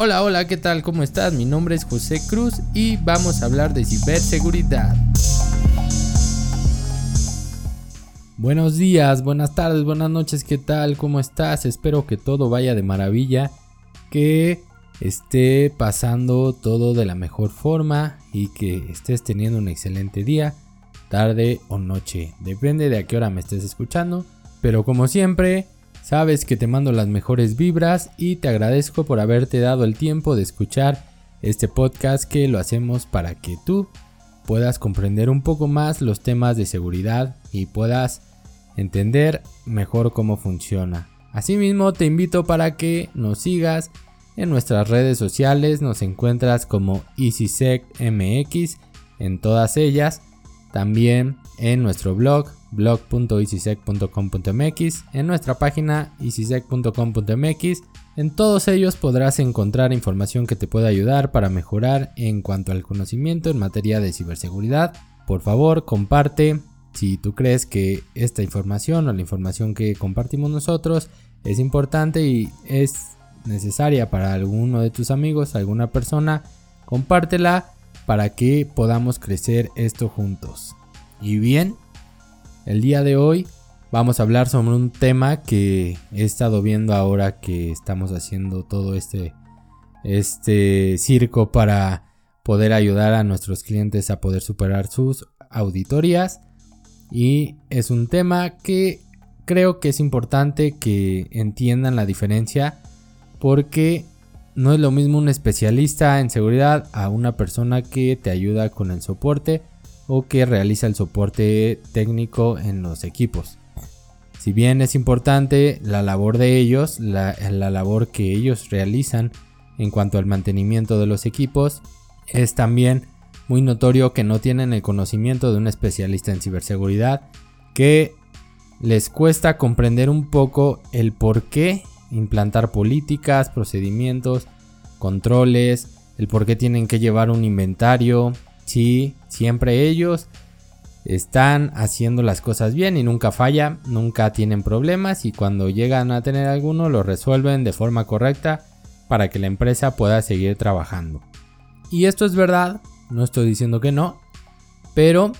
Hola, hola, ¿qué tal? ¿Cómo estás? Mi nombre es José Cruz y vamos a hablar de ciberseguridad. Buenos días, buenas tardes, buenas noches, ¿qué tal? ¿Cómo estás? Espero que todo vaya de maravilla, que esté pasando todo de la mejor forma y que estés teniendo un excelente día, tarde o noche. Depende de a qué hora me estés escuchando, pero como siempre, Sabes que te mando las mejores vibras y te agradezco por haberte dado el tiempo de escuchar este podcast que lo hacemos para que tú puedas comprender un poco más los temas de seguridad y puedas entender mejor cómo funciona. Asimismo te invito para que nos sigas en nuestras redes sociales, nos encuentras como EasySecMX en todas ellas, también en nuestro blog blog.easysec.com.mx, en nuestra página easysec.com.mx. En todos ellos podrás encontrar información que te pueda ayudar para mejorar en cuanto al conocimiento en materia de ciberseguridad. Por favor, comparte si tú crees que esta información o la información que compartimos nosotros es importante y es necesaria para alguno de tus amigos, alguna persona, compártela para que podamos crecer esto juntos. Y bien, el día de hoy vamos a hablar sobre un tema que he estado viendo ahora que estamos haciendo todo este, este circo para poder ayudar a nuestros clientes a poder superar sus auditorías. Y es un tema que creo que es importante que entiendan la diferencia porque no es lo mismo un especialista en seguridad a una persona que te ayuda con el soporte o que realiza el soporte técnico en los equipos. Si bien es importante la labor de ellos, la, labor que ellos realizan en cuanto al mantenimiento de los equipos, es también muy notorio que no tienen el conocimiento de un especialista en ciberseguridad, que les cuesta comprender un poco el por qué implantar políticas, procedimientos, controles, el por qué tienen que llevar un inventario, Sí, siempre ellos están haciendo las cosas bien y nunca falla, nunca tienen problemas y cuando llegan a tener alguno lo resuelven de forma correcta para que la empresa pueda seguir trabajando. Y esto es verdad, no estoy diciendo que no, pero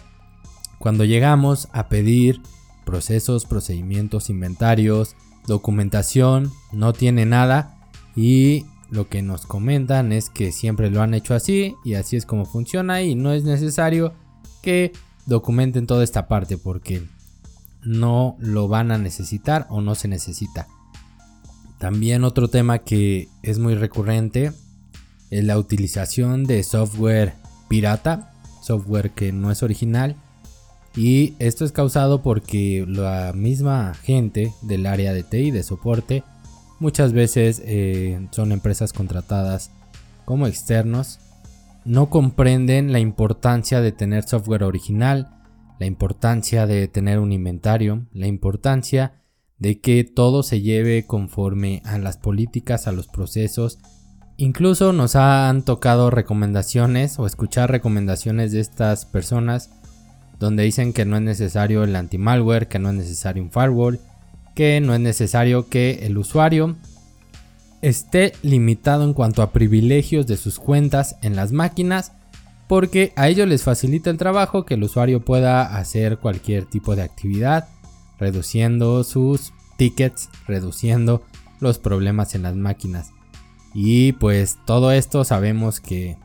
cuando llegamos a pedir procesos, procedimientos, inventarios, documentación, no tiene nada y lo que nos comentan es que siempre lo han hecho así y así es como funciona y no es necesario que documenten toda esta parte porque no lo van a necesitar o no se necesita. También otro tema que es muy recurrente es la utilización de software pirata, software que no es original. Y esto es causado porque la misma gente del área de TI, de soporte, muchas veces eh, son empresas contratadas como externos, no comprenden la importancia de tener software original, la importancia de tener un inventario, la importancia de que todo se lleve conforme a las políticas, a los procesos. Incluso nos han tocado recomendaciones o escuchar recomendaciones de estas personas donde dicen que no es necesario el anti-malware, que no es necesario un firewall, que no es necesario que el usuario esté limitado en cuanto a privilegios de sus cuentas en las máquinas porque a ellos les facilita el trabajo que el usuario pueda hacer cualquier tipo de actividad reduciendo sus tickets, reduciendo los problemas en las máquinas. Y pues todo esto sabemos que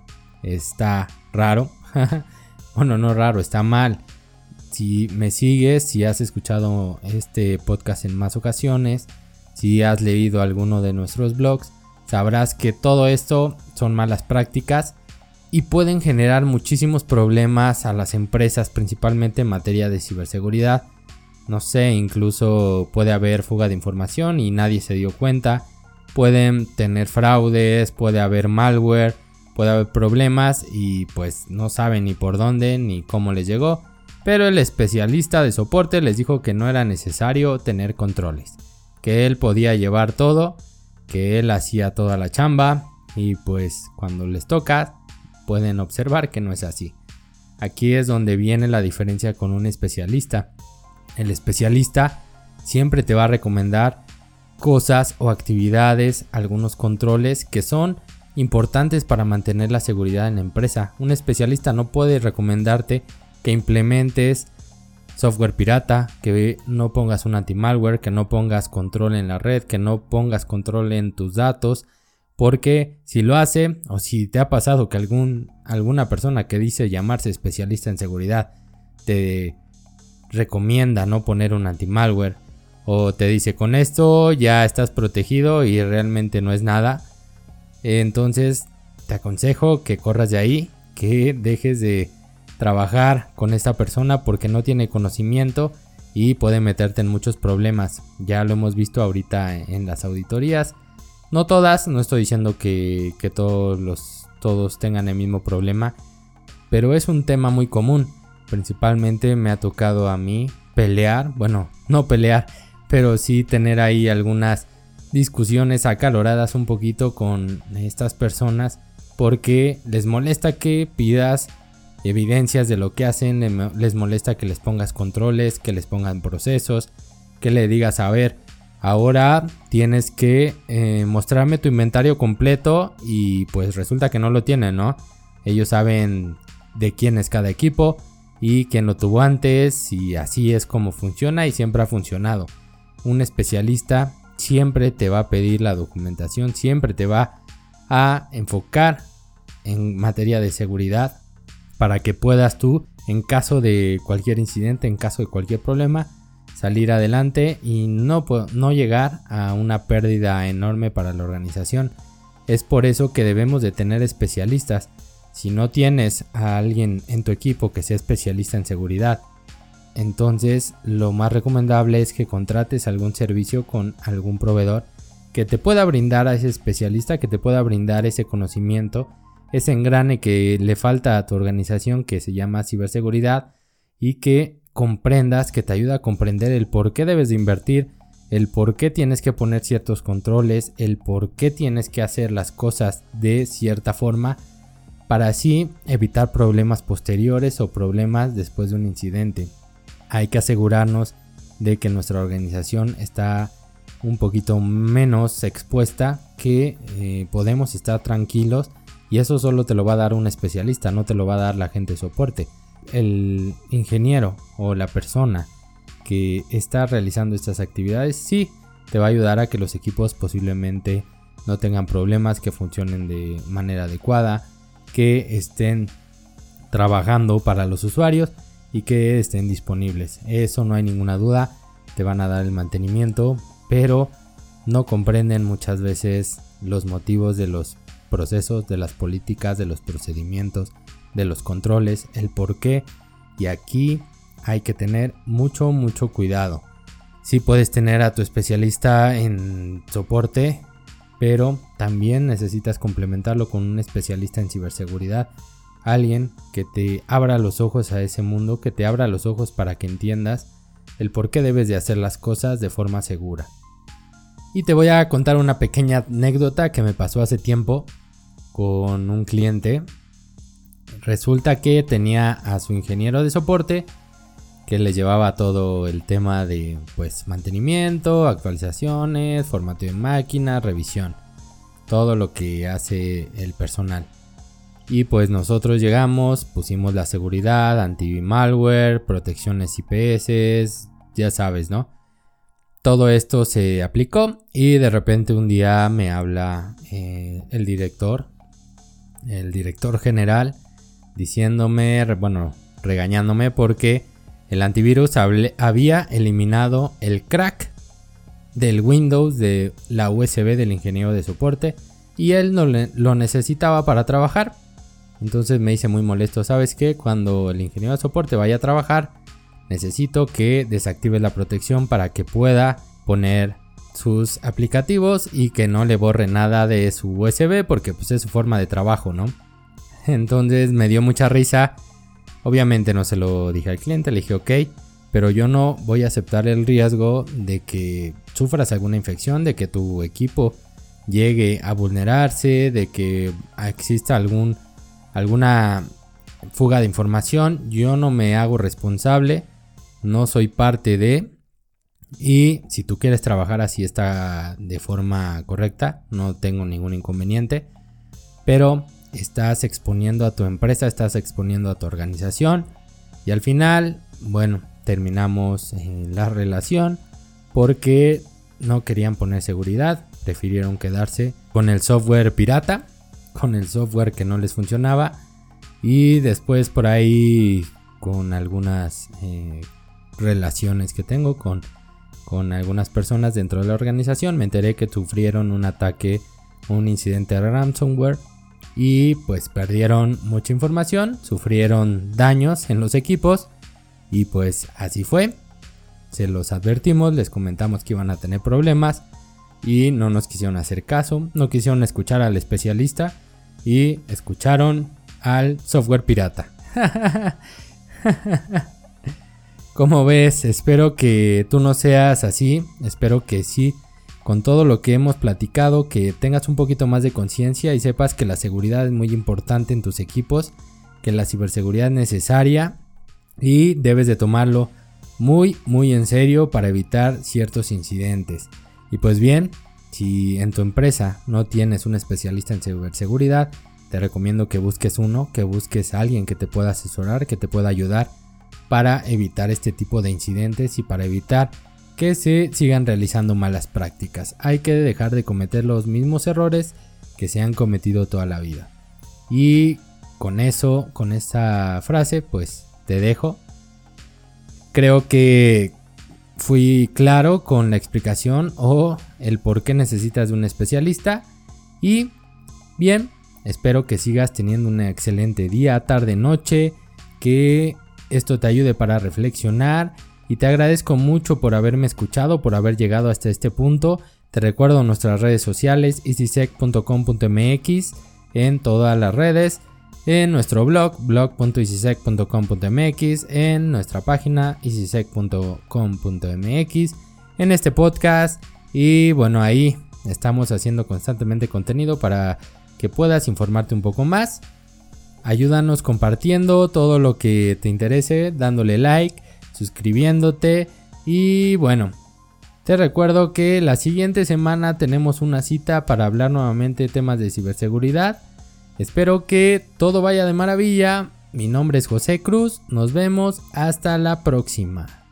está raro. bueno, no raro, está mal. Si me sigues, si has escuchado este podcast en más ocasiones, si has leído alguno de nuestros blogs, sabrás que todo esto son malas prácticas y pueden generar muchísimos problemas a las empresas, principalmente en materia de ciberseguridad. No sé, incluso puede haber fuga de información y nadie se dio cuenta. Pueden tener fraudes, puede haber malware, puede haber problemas y pues no saben ni por dónde ni cómo les llegó pero el especialista de soporte les dijo que no era necesario tener controles, que él podía llevar todo, que él hacía toda la chamba y pues cuando les toca pueden observar que no es así. Aquí es donde viene la diferencia con un especialista. El especialista siempre te va a recomendar cosas o actividades, algunos controles que son importantes para mantener la seguridad en la empresa. Un especialista no puede recomendarte que implementes software pirata, que no pongas un anti-malware, que no pongas control en la red, que no pongas control en tus datos, porque si lo hace o si te ha pasado que algún, alguna persona que dice llamarse especialista en seguridad te recomienda no poner un anti-malware o te dice con esto ya estás protegido y realmente no es nada, entonces te aconsejo que corras de ahí, que dejes de trabajar con esta persona porque no tiene conocimiento y puede meterte en muchos problemas. Ya lo hemos visto ahorita en las auditorías. No todas, no estoy diciendo que, todos, tengan el mismo problema, pero es un tema muy común. Principalmente me ha tocado a mí pelear, bueno, no pelear, pero sí tener ahí algunas discusiones acaloradas un poquito con estas personas porque les molesta que pidas evidencias de lo que hacen, les molesta que les pongas controles, que les pongan procesos, que le digas, a ver, ahora tienes que eh, mostrarme tu inventario completo y pues resulta que no lo tienen, ¿no? Ellos saben de quién es cada equipo y quién lo tuvo antes y así es como funciona y siempre ha funcionado. Un especialista siempre te va a pedir la documentación, siempre te va a enfocar en materia de seguridad para que puedas tú, en caso de cualquier incidente, en caso de cualquier problema, salir adelante y no, no llegar a una pérdida enorme para la organización. Es por eso que debemos de tener especialistas. Si no tienes a alguien en tu equipo que sea especialista en seguridad, entonces lo más recomendable es que contrates algún servicio con algún proveedor que te pueda brindar a ese especialista, que te pueda brindar ese conocimiento ese engrane que le falta a tu organización que se llama ciberseguridad y que comprendas, que te ayuda a comprender el por qué debes de invertir, el por qué tienes que poner ciertos controles, el por qué tienes que hacer las cosas de cierta forma para así evitar problemas posteriores o problemas después de un incidente. Hay que asegurarnos de que nuestra organización está un poquito menos expuesta, que eh, podemos estar tranquilos y eso solo te lo va a dar un especialista, no te lo va a dar la gente de soporte. El ingeniero o la persona que está realizando estas actividades sí te va a ayudar a que los equipos posiblemente no tengan problemas, que funcionen de manera adecuada, que estén trabajando para los usuarios y que estén disponibles. Eso no hay ninguna duda, te van a dar el mantenimiento, pero no comprenden muchas veces los motivos de los procesos, de las políticas, de los procedimientos, de los controles, el por qué. Y aquí hay que tener mucho, mucho cuidado. Si puedes tener a tu especialista en soporte, pero también necesitas complementarlo con un especialista en ciberseguridad. Alguien que te abra los ojos a ese mundo, que te abra los ojos para que entiendas el por qué debes de hacer las cosas de forma segura. Y te voy a contar una pequeña anécdota que me pasó hace tiempo con un cliente. Resulta que tenía a su ingeniero de soporte que le llevaba todo el tema de pues mantenimiento, actualizaciones, formato de máquina, revisión, todo lo que hace el personal. Y pues nosotros llegamos, pusimos la seguridad, anti-malware, protecciones IPS, ya sabes, ¿no? Todo esto se aplicó y de repente un día me habla eh, el director el director general, diciéndome, bueno, regañándome porque el antivirus había eliminado el crack del Windows de la USB del ingeniero de soporte y él no lo necesitaba para trabajar. Entonces me hice muy molesto, ¿sabes qué? Cuando el ingeniero de soporte vaya a trabajar, necesito que desactive la protección para que pueda poner sus aplicativos y que no le borre nada de su USB porque pues es su forma de trabajo, ¿no? Entonces me dio mucha risa. Obviamente no se lo dije al cliente, le dije ok, pero yo no voy a aceptar el riesgo de que sufras alguna infección, de que tu equipo llegue a vulnerarse, de que exista algún alguna fuga de información. Yo no me hago responsable, no soy parte de y si tú quieres trabajar así está de forma correcta, no tengo ningún inconveniente. pero estás exponiendo a tu empresa, estás exponiendo a tu organización y al final, bueno, terminamos la relación porque no querían poner seguridad, prefirieron quedarse con el software pirata, con el software que no les funcionaba y después por ahí con algunas eh, relaciones que tengo con, con algunas personas dentro de la organización me enteré que sufrieron un ataque, un incidente de ransomware y pues perdieron mucha información, sufrieron daños en los equipos y pues así fue. Se los advertimos, les comentamos que iban a tener problemas y no nos quisieron hacer caso, no quisieron escuchar al especialista y escucharon al software pirata. Como ves, espero que tú no seas así, espero que sí con todo lo que hemos platicado, que tengas un poquito más de conciencia y sepas que la seguridad es muy importante en tus equipos, que la ciberseguridad es necesaria y debes de tomarlo muy muy en serio para evitar ciertos incidentes. Y pues bien, si en tu empresa no tienes un especialista en ciberseguridad, te recomiendo que busques uno, que busques a alguien que te pueda asesorar, que te pueda ayudar para evitar este tipo de incidentes y para evitar que se sigan realizando malas prácticas. Hay que dejar de cometer los mismos errores que se han cometido toda la vida. Y con eso, con esta frase, pues te dejo. Creo que fui claro con la explicación o el por qué necesitas de un especialista. Y bien, espero que sigas teniendo un excelente día, tarde, noche, que esto te ayude para reflexionar y te agradezco mucho por haberme escuchado, por haber llegado hasta este punto. Te recuerdo nuestras redes sociales, easysec.com.mx en todas las redes, en nuestro blog, blog.easysec.com.mx, en nuestra página, easysec.com.mx, en este podcast y bueno, ahí estamos haciendo constantemente contenido para que puedas informarte un poco más. Ayúdanos compartiendo todo lo que te interese, dándole like suscribiéndote y bueno, te recuerdo que la siguiente semana tenemos una cita para hablar nuevamente de temas de ciberseguridad. Espero que todo vaya de maravilla. Mi nombre es José Cruz. Nos vemos hasta la próxima.